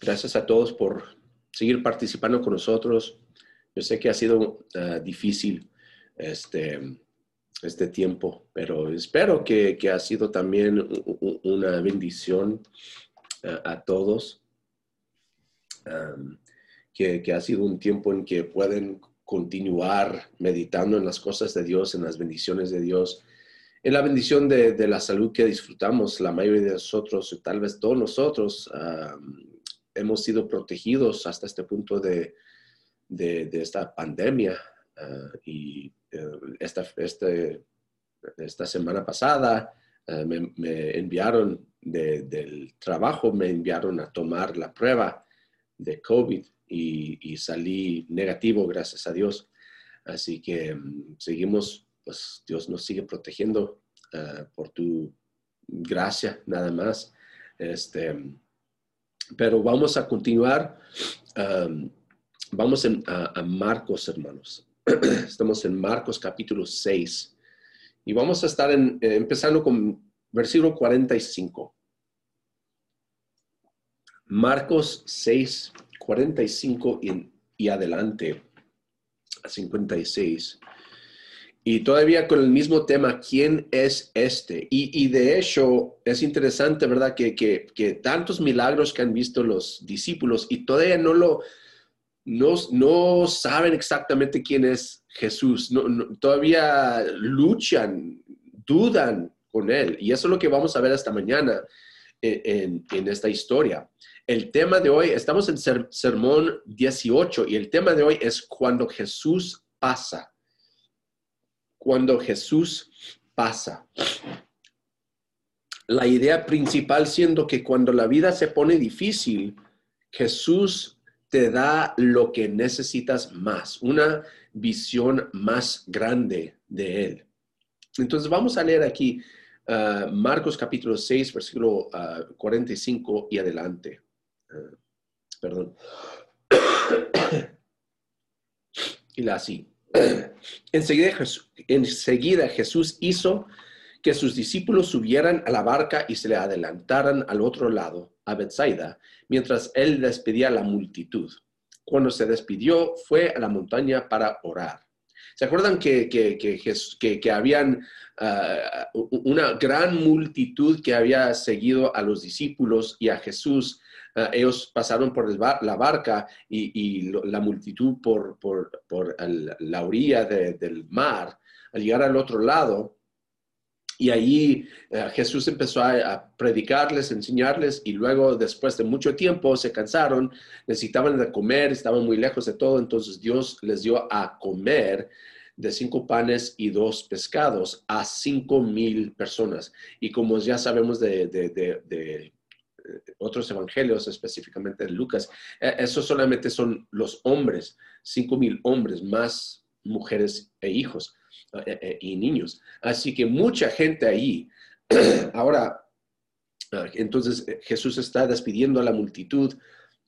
Gracias a todos por seguir participando con nosotros. Yo sé que ha sido ah, difícil este, este tiempo, pero espero que, ha sido también una bendición ah, a todos. que, que, ha sido un tiempo en que pueden continuar meditando en las cosas de Dios, en las bendiciones de Dios, en la bendición de, de la salud que disfrutamos, la mayoría de nosotros, tal vez todos nosotros, hemos sido protegidos hasta este punto de, esta pandemia. Ah, y eh, esta, este, esta semana pasada ah, me, enviaron del trabajo, me enviaron a tomar la prueba de COVID y, salí negativo, gracias a Dios. Así que mm, seguimos, pues Dios nos sigue protegiendo por tu gracia, nada más. Este, pero vamos a continuar. vamos a, Marcos, hermanos. Estamos en Marcos capítulo 6. Y vamos a estar eh, empezando con versículo 45. Marcos 6, 45 y, y adelante a 56. Y todavía con el mismo tema, ¿quién es este? Y, de hecho, es interesante, ¿verdad? Que, que, tantos milagros que han visto los discípulos y todavía no lo, no, no saben exactamente quién es Jesús. Todavía luchan, dudan con él. Y eso es lo que vamos a ver esta mañana en, en, esta historia. El tema de hoy, estamos en Sermón 18 y el tema de hoy es cuando Jesús pasa cuando Jesús pasa. La idea principal siendo que cuando la vida se pone difícil, Jesús te da lo que necesitas más, una visión más grande de Él. Entonces vamos a leer aquí uh, Marcos capítulo 6, versículo 45 uh, y adelante. Uh, perdón. y la así. Enseguida Jesús, Jesús hizo que sus discípulos subieran a la barca y se le adelantaran al otro lado, a Bethsaida, mientras él despedía a la multitud. Cuando se despidió, fue a la montaña para orar. ¿Se acuerdan que, que, que, que habían ah, una gran multitud que había seguido a los discípulos y a Jesús Ah, ellos pasaron por la barca y, la multitud por, la orilla del mar. Al llegar al otro lado, y allí ah, Jesús empezó a, predicarles, enseñarles, y luego, después de mucho tiempo, se cansaron, necesitaban de comer, estaban muy lejos de todo, entonces Dios les dio a comer de cinco panes y dos pescados a cinco mil personas. Y como ya sabemos de, de otros evangelios, específicamente de Lucas, e, esos solamente son los hombres, cinco mil hombres, más mujeres e hijos y niños. Así que mucha gente ahí. Ahora, ah, entonces eh, Jesús está despidiendo a la multitud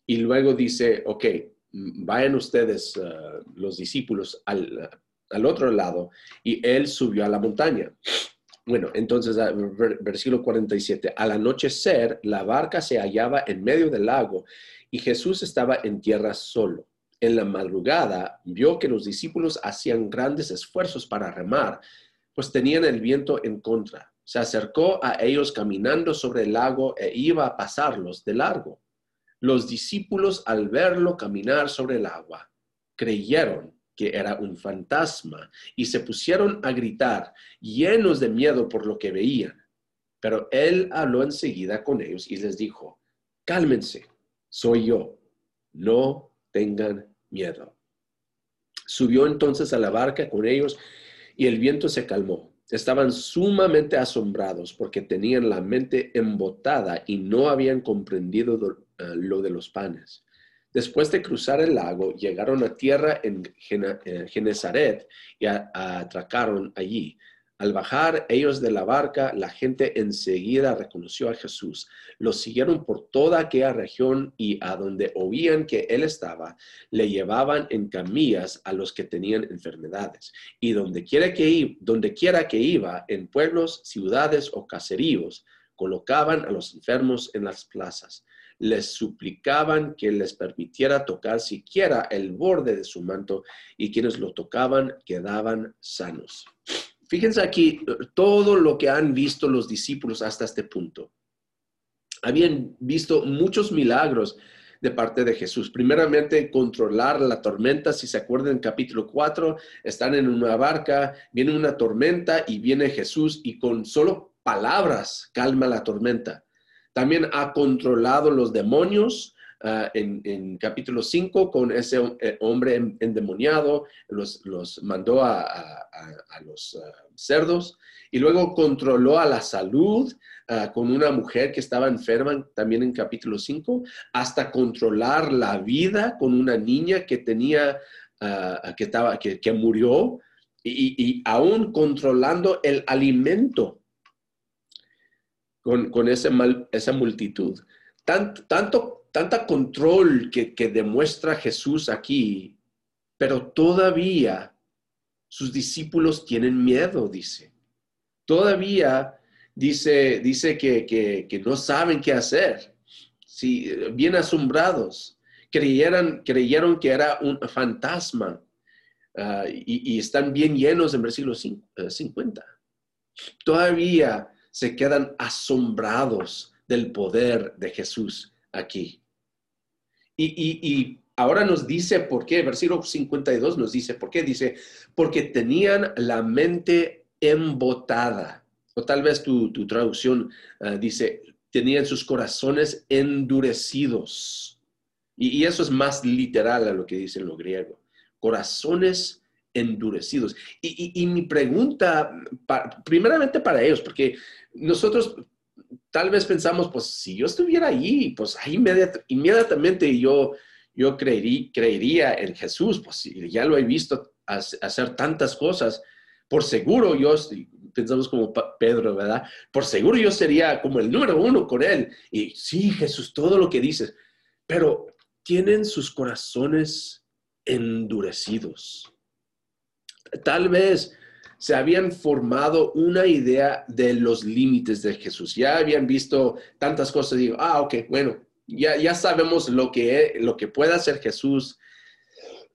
y luego dice, ok, vayan ustedes, ah, los discípulos, al, al otro lado, y él subió a la montaña. Bueno, entonces, ah, versículo 47, al anochecer, la barca se hallaba en medio del lago y Jesús estaba en tierra solo. En la madrugada vio que los discípulos hacían grandes esfuerzos para remar, pues tenían el viento en contra. Se acercó a ellos caminando sobre el lago e iba a pasarlos de largo. Los discípulos al verlo caminar sobre el agua, creyeron que era un fantasma, y se pusieron a gritar, llenos de miedo por lo que veían. Pero él habló enseguida con ellos y les dijo, cálmense, soy yo, no tengan miedo. Subió entonces a la barca con ellos y el viento se calmó. Estaban sumamente asombrados porque tenían la mente embotada y no habían comprendido eh, lo de los panes. Después de cruzar el lago, llegaron a tierra en Genezaret y atracaron allí. Al bajar ellos de la barca, la gente enseguida reconoció a Jesús. Los siguieron por toda aquella región y a donde oían que él estaba, le llevaban en camillas a los que tenían enfermedades. Y donde quiera que, donde quiera que iba, en pueblos, ciudades o caseríos, colocaban a los enfermos en las plazas, les suplicaban que les permitiera tocar siquiera el borde de su manto y quienes lo tocaban quedaban sanos. Fíjense aquí todo lo que han visto los discípulos hasta este punto. Habían visto muchos milagros de parte de Jesús. Primeramente, controlar la tormenta. Si se acuerdan, en capítulo 4, están en una barca, viene una tormenta y viene Jesús y con solo palabras calma la tormenta. También ha controlado los demonios. Ah, en, capítulo 5 con ese eh, hombre endemoniado, los, mandó a, los ah, cerdos y luego controló a la salud ah, con una mujer que estaba enferma también en capítulo 5, hasta controlar la vida con una niña que tenía, que, estaba, que, murió y, aún controlando el alimento con, esa multitud. Tanto, tanto, tanta control que, demuestra Jesús aquí, pero todavía sus discípulos tienen miedo, dice. Todavía dice, dice que, no saben qué hacer. Sí, bien asombrados. Creyeron, que era un fantasma ah, y, están bien llenos en versículo 50. Eh, todavía se quedan asombrados del poder de Jesús aquí. Y, ahora nos dice por qué, versículo 52 nos dice por qué, dice, porque tenían la mente embotada, o tal vez tu, traducción ah, dice, tenían sus corazones endurecidos. Y, eso es más literal a lo que dice en lo griego, corazones endurecidos. Y, mi pregunta, primeramente para ellos, porque nosotros tal vez pensamos, pues si yo estuviera ahí, pues ahí inmediatamente yo, yo creería, en Jesús, pues ya lo he visto hacer tantas cosas, por seguro yo, pensamos como Pedro, ¿verdad? Por seguro yo sería como el número uno con él. Y sí, Jesús, todo lo que dices, pero tienen sus corazones endurecidos. Tal vez se habían formado una idea de los límites de Jesús. Ya habían visto tantas cosas digo, ah, ok, bueno, ya, ya sabemos lo que, lo que puede hacer Jesús.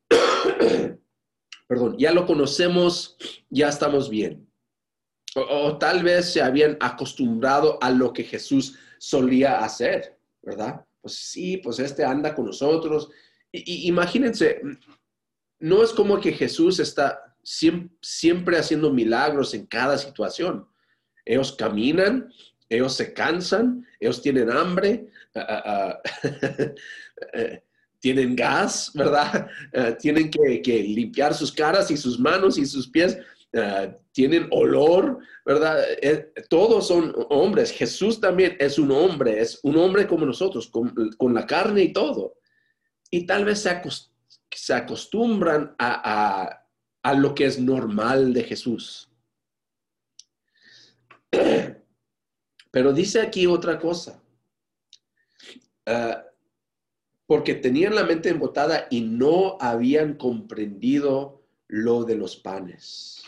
Perdón, ya lo conocemos, ya estamos bien. O, tal vez se habían acostumbrado a lo que Jesús solía hacer, ¿verdad? Pues sí, pues este anda con nosotros. y imagínense, no es como que Jesús está siempre, haciendo milagros en cada situación. Ellos caminan, ellos se cansan, ellos tienen hambre, ah, ah, eh, tienen gas, ¿verdad? tienen que, limpiar sus caras y sus manos y sus pies, tienen olor, ¿verdad? Eh, todos son hombres. Jesús también es un hombre, es un hombre como nosotros, con, la carne y todo. Y tal vez se, acostumbran a lo que es normal de Jesús. Pero dice aquí otra cosa. Ah, porque tenían la mente embotada y no habían comprendido lo de los panes.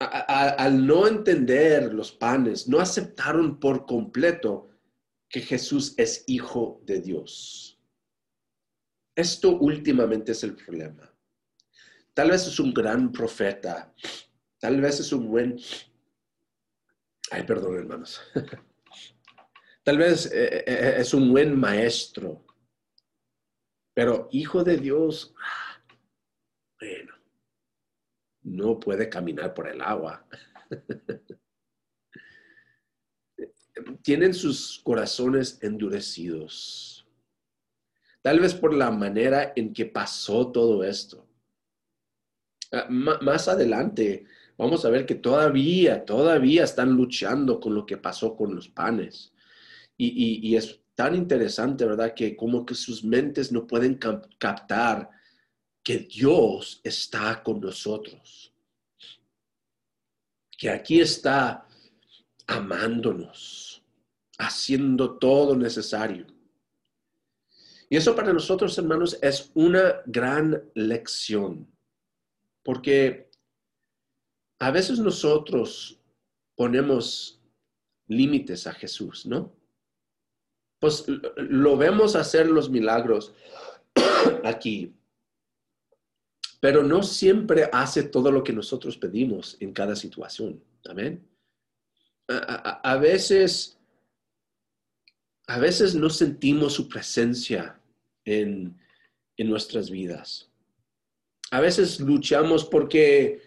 al no entender los panes, no aceptaron por completo que Jesús es hijo de Dios. Esto últimamente es el problema. Tal vez es un gran profeta. Tal vez es un buen... Ay, perdón, hermanos. Tal vez eh, eh, eh, es un buen maestro. Pero hijo de Dios, bueno, no puede caminar por el agua. Tienen sus corazones endurecidos. Tal vez por la manera en que pasó todo esto. Ah, más adelante vamos a ver que todavía, todavía están luchando con lo que pasó con los panes. Y, es tan interesante, ¿verdad? Que como que sus mentes no pueden captar que Dios está con nosotros. Que aquí está amándonos, haciendo todo necesario. Y eso para nosotros, hermanos, es una gran lección porque a veces nosotros ponemos límites a Jesús, ¿no? Pues lo vemos hacer los milagros aquí, pero no siempre hace todo lo que nosotros pedimos en cada situación. Amén. A, veces, a veces no sentimos su presencia en, en nuestras vidas. A veces luchamos porque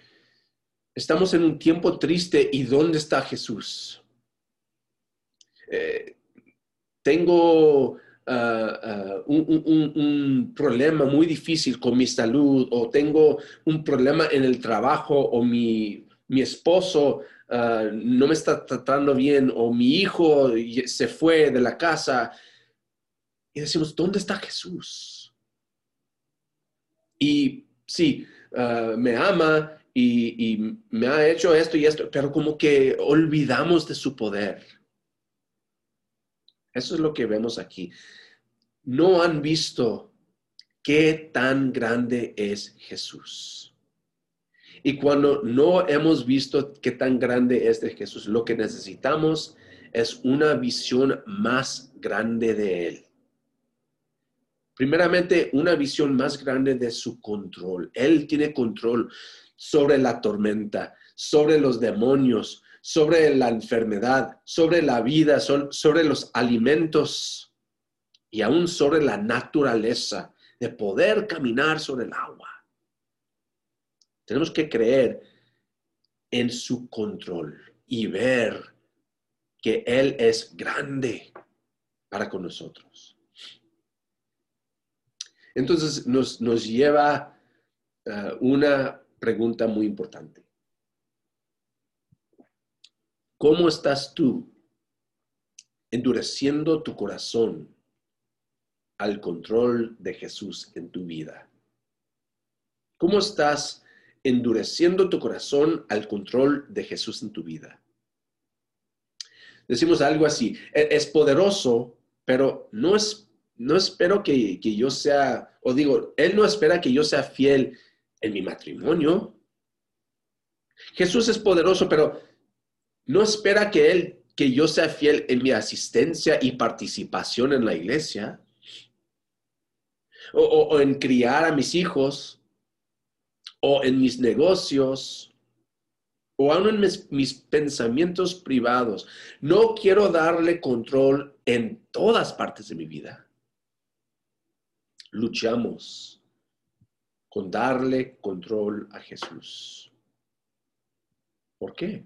estamos en un tiempo triste y ¿dónde está Jesús? Eh, tengo ah, ah, un, problema muy difícil con mi salud o tengo un problema en el trabajo o mi, esposo ah, no me está tratando bien o mi hijo se fue de la casa. Y decimos, ¿dónde está Jesús? Y sí, me ama y, me ha hecho esto y esto, pero como que olvidamos de su poder. Eso es lo que vemos aquí. No han visto qué tan grande es Jesús. Y cuando no hemos visto qué tan grande es de Jesús, lo que necesitamos es una visión más grande de Él. Primeramente, una visión más grande de su control. Él tiene control sobre la tormenta, sobre los demonios, sobre la enfermedad, sobre la vida, sobre los alimentos y aún sobre la naturaleza de poder caminar sobre el agua. Tenemos que creer en su control y ver que Él es grande para con nosotros. Entonces nos, lleva a una pregunta muy importante. ¿Cómo estás tú endureciendo tu corazón al control de Jesús en tu vida? ¿Cómo estás endureciendo tu corazón al control de Jesús en tu vida? Decimos algo así, e-, es poderoso, pero no, es, no espero que, que yo sea, o digo, Él no espera que yo sea fiel en mi matrimonio. Jesús es poderoso, pero no espera que Él, que yo sea fiel en mi asistencia y participación en la iglesia, o, en criar a mis hijos, o en mis negocios, o aún en mis, mis, pensamientos privados. No quiero darle control en todas partes de mi vida. Luchamos con darle control a Jesús. ¿Por qué?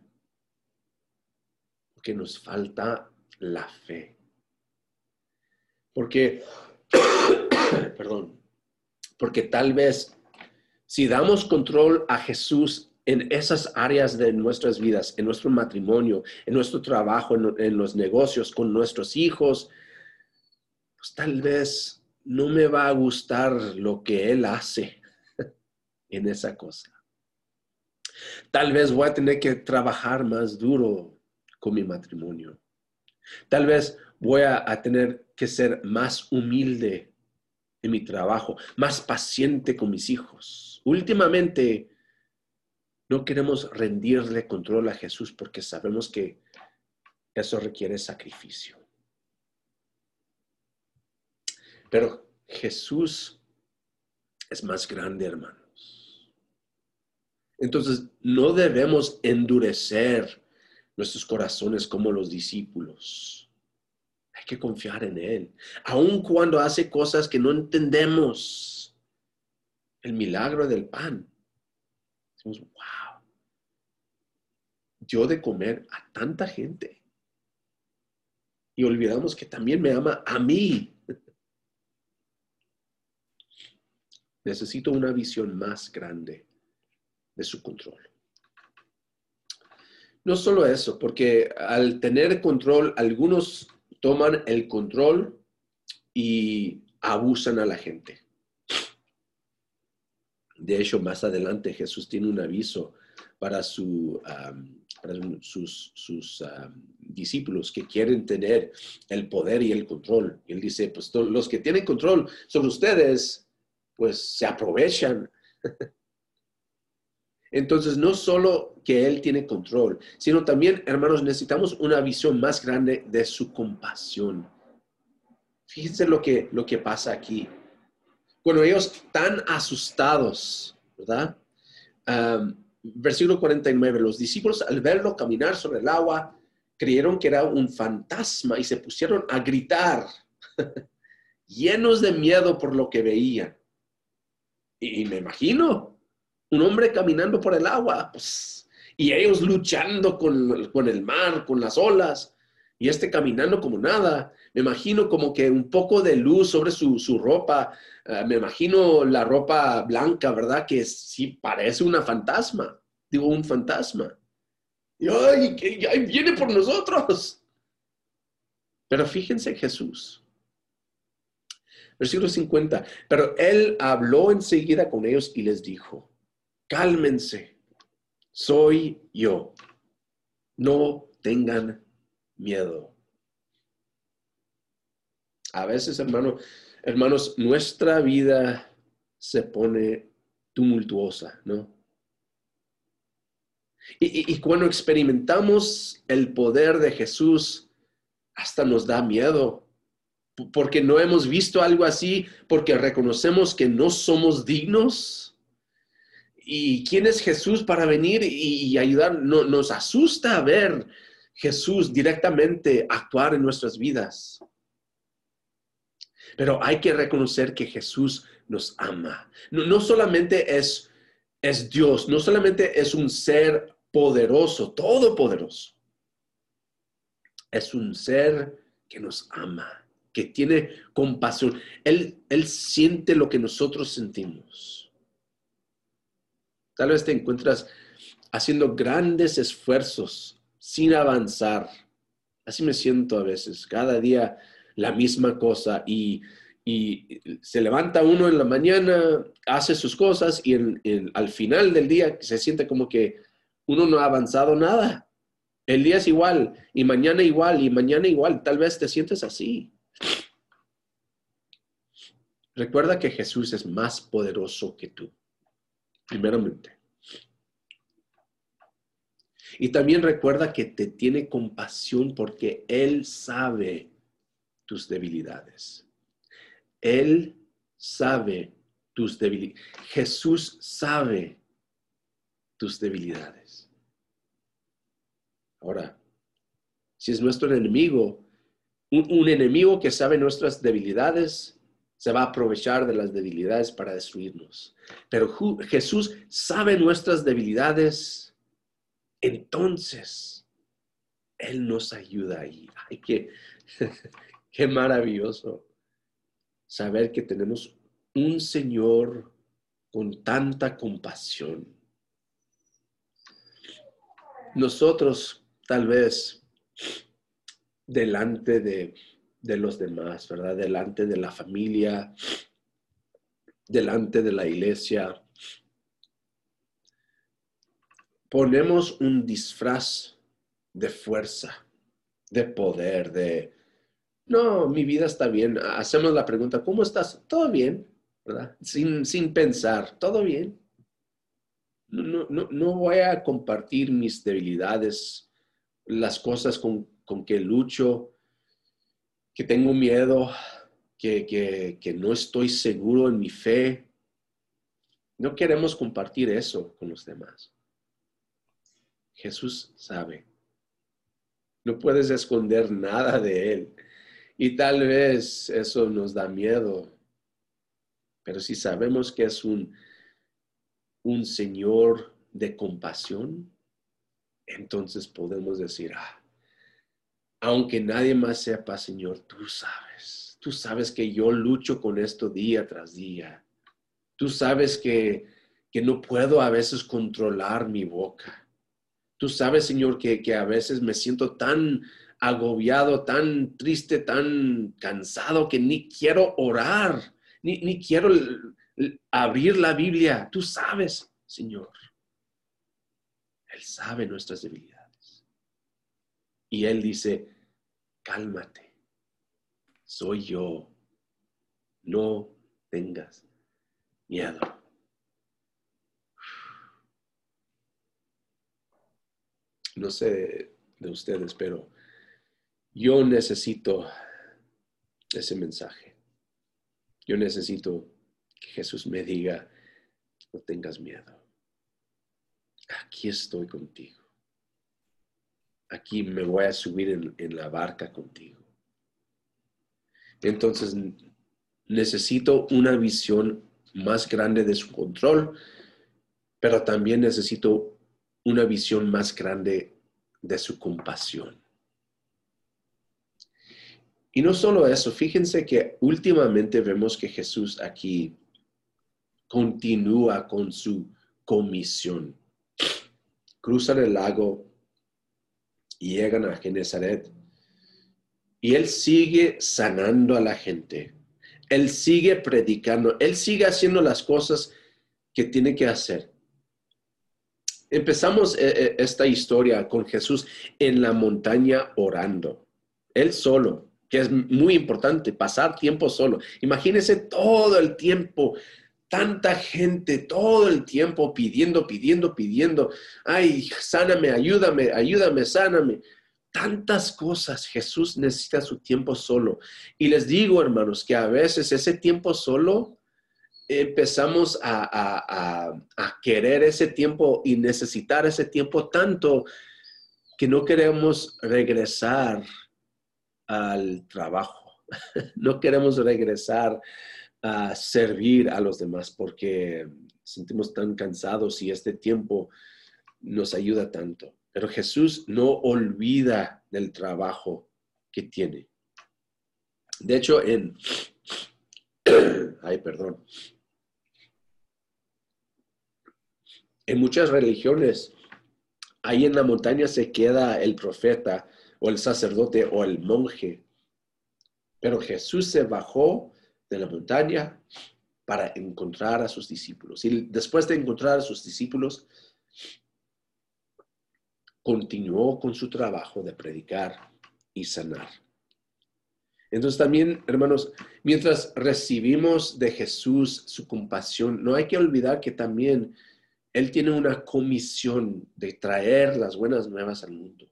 Que nos falta la fe. Porque, perdón, porque tal vez si damos control a Jesús en esas áreas de nuestras vidas, en nuestro matrimonio, en nuestro trabajo, en, los negocios, con nuestros hijos, pues tal vez no me va a gustar lo que Él hace en esa cosa. Tal vez voy a tener que trabajar más duro con mi matrimonio. Tal vez voy a, tener que ser más humilde en mi trabajo, más paciente con mis hijos. Últimamente, no queremos rendirle control a Jesús porque sabemos que eso requiere sacrificio. Pero Jesús es más grande, hermanos. Entonces, no debemos endurecer nuestros corazones como los discípulos. Hay que confiar en Él, aun cuando hace cosas que no entendemos. El milagro del pan. Decimos, wow, yo de comer a tanta gente. Y olvidamos que también me ama a mí. Necesito una visión más grande de su control. No solo eso, porque al tener control, algunos toman el control y abusan a la gente. De hecho, más adelante Jesús tiene un aviso para, su, sus, sus discípulos que quieren tener el poder y el control. él dice, pues los que tienen control sobre ustedes, pues se aprovechan. Entonces, no solo que Él tiene control, sino también, hermanos, necesitamos una visión más grande de su compasión. Fíjense lo que, lo que pasa aquí. Cuando ellos están asustados, ¿verdad? versículo 49, los discípulos al verlo caminar sobre el agua, creyeron que era un fantasma y se pusieron a gritar, llenos de miedo por lo que veían. Y, me imagino, un hombre caminando por el agua, pues, y ellos luchando con, con el mar, con las olas, y este caminando como nada. Me imagino como que un poco de luz sobre su, su ropa. Eh, me imagino la ropa blanca, ¿verdad? Que sí parece una fantasma. Digo, un fantasma. Y ¡ay! Que viene por nosotros. Pero fíjense Jesús. Versículo 50. Pero él habló enseguida con ellos y les dijo, cálmense, soy yo. No tengan miedo. A veces, hermano, hermanos, nuestra vida se pone tumultuosa, ¿no? Y, y, cuando experimentamos el poder de Jesús, hasta nos da miedo, porque no hemos visto algo así, porque reconocemos que no somos dignos. ¿Y quién es Jesús para venir y, ayudar? No, nos asusta ver Jesús directamente actuar en nuestras vidas. Pero hay que reconocer que Jesús nos ama. No, solamente es, es Dios, no solamente es un ser poderoso, todopoderoso. Es un ser que nos ama, que tiene compasión. Él, él siente lo que nosotros sentimos. Tal vez te encuentras haciendo grandes esfuerzos sin avanzar. Así me siento a veces, cada día la misma cosa y, se levanta uno en la mañana, hace sus cosas y al final del día se siente como que uno no ha avanzado nada. El día es igual y mañana igual y mañana igual. Tal vez te sientes así. Recuerda que Jesús es más poderoso que tú, primeramente. Y también recuerda que te tiene compasión porque Él sabe tus debilidades. Él sabe tus debilidades. Jesús sabe tus debilidades. Ahora, si es nuestro enemigo, un, enemigo que sabe nuestras debilidades, se va a aprovechar de las debilidades para destruirnos. Pero Jesús sabe nuestras debilidades entonces Él nos ayuda ahí. Ay, qué, qué maravilloso saber que tenemos un Señor con tanta compasión. Nosotros tal vez delante de, de, los demás, ¿verdad? Delante de la familia, delante de la iglesia, ponemos un disfraz de fuerza, de poder, de, no, mi vida está bien. Hacemos la pregunta, ¿cómo estás? Todo bien, ¿verdad? Sin, sin pensar, todo bien. No, no, no, voy a compartir mis debilidades, las cosas con, con que lucho, que tengo miedo, que, que, que no estoy seguro en mi fe. No queremos compartir eso con los demás. Jesús sabe. No puedes esconder nada de Él. Y tal vez eso nos da miedo. Pero si sabemos que es un, un Señor de compasión, entonces podemos decir, ah, aunque nadie más sepa, Señor, tú sabes. Tú sabes que yo lucho con esto día tras día. Tú sabes que, que no puedo a veces controlar mi boca. Tú sabes, Señor, que, a veces me siento tan agobiado, tan triste, tan cansado que ni quiero orar, ni, ni quiero abrir la Biblia. Tú sabes, Señor. Él sabe nuestras debilidades. Y Él dice, cálmate, soy yo. No tengas miedo. No sé de ustedes, pero yo necesito ese mensaje. Yo necesito que Jesús me diga, no tengas miedo. Aquí estoy contigo. Aquí me voy a subir en, la barca contigo. Entonces, necesito una visión más grande de su control, pero también necesito una visión más grande de su compasión. Y no solo eso, fíjense que últimamente vemos que Jesús aquí continúa con su comisión. Cruzan el lago y llegan a Genezaret. Y él sigue sanando a la gente. Él sigue predicando. Él sigue haciendo las cosas que tiene que hacer. Empezamos eh, eh, esta historia con Jesús en la montaña orando. Él solo, que es muy importante, pasar tiempo solo. Imagínense todo el tiempo, tanta gente, todo el tiempo pidiendo, pidiendo, pidiendo. Ay, sáname, ayúdame, ayúdame, sáname. Tantas cosas. Jesús necesita su tiempo solo. Y les digo, hermanos, que a veces ese tiempo solo empezamos a, querer ese tiempo y necesitar ese tiempo tanto que no queremos regresar al trabajo. No queremos regresar a servir a los demás porque sentimos tan cansados y este tiempo nos ayuda tanto. Pero Jesús no olvida del trabajo que tiene. De hecho, en... Ay, perdón. En muchas religiones, ahí en la montaña se queda el profeta o el sacerdote o el monje. Pero Jesús se bajó de la montaña para encontrar a sus discípulos. Y después de encontrar a sus discípulos, continuó con su trabajo de predicar y sanar. Entonces también, hermanos, mientras recibimos de Jesús su compasión, no hay que olvidar que también Él tiene una comisión de traer las buenas nuevas al mundo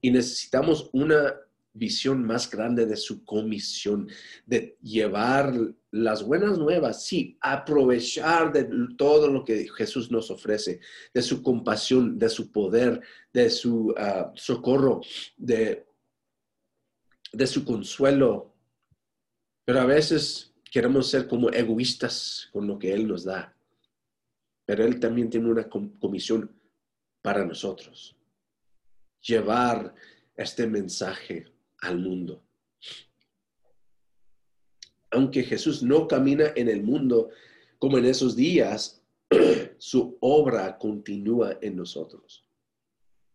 y necesitamos una visión más grande de su comisión, de llevar las buenas nuevas, sí, aprovechar de todo lo que Jesús nos ofrece, de su compasión, de su poder, de su ah, socorro, de, de su consuelo. Pero a veces queremos ser como egoístas con lo que Él nos da. Pero Él también tiene una comisión para nosotros llevar este mensaje al mundo. Aunque Jesús no camina en el mundo como en esos días, su obra continúa en nosotros.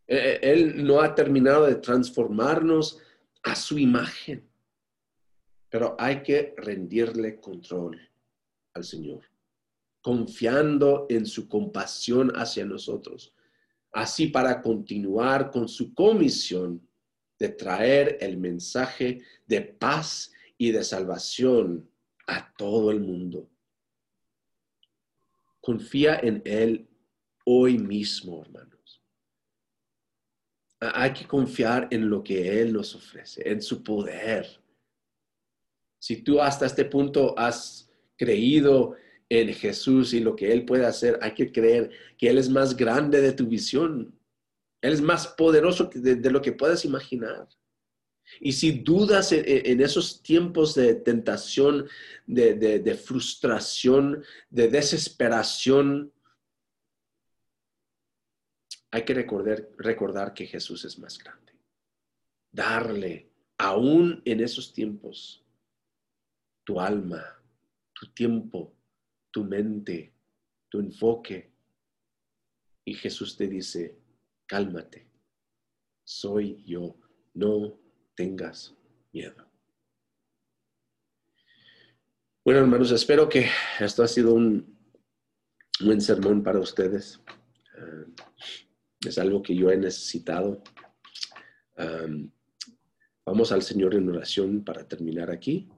E, e, él no ha terminado de transformarnos a su imagen, pero hay que rendirle control al Señor, confiando en su compasión hacia nosotros así para continuar con su comisión de traer el mensaje de paz y de salvación a todo el mundo. Confía en Él hoy mismo, hermanos. Hay que confiar en lo que Él nos ofrece, en su poder. Si tú hasta este punto has creído en Jesús y lo que Él puede hacer, hay que creer que Él es más grande de tu visión. Él es más poderoso de, lo que puedas imaginar. Y si dudas en, esos tiempos de tentación, de, frustración, de desesperación, hay que recordar, recordar que Jesús es más grande. Darle, aún en esos tiempos, tu alma, tu tiempo, tu mente, tu enfoque. Y Jesús te dice, cálmate, soy yo, no tengas miedo. Bueno, hermanos, espero que esto ha sido un buen sermón para ustedes. Ah, es algo que yo he necesitado. vamos al Señor en oración para terminar aquí.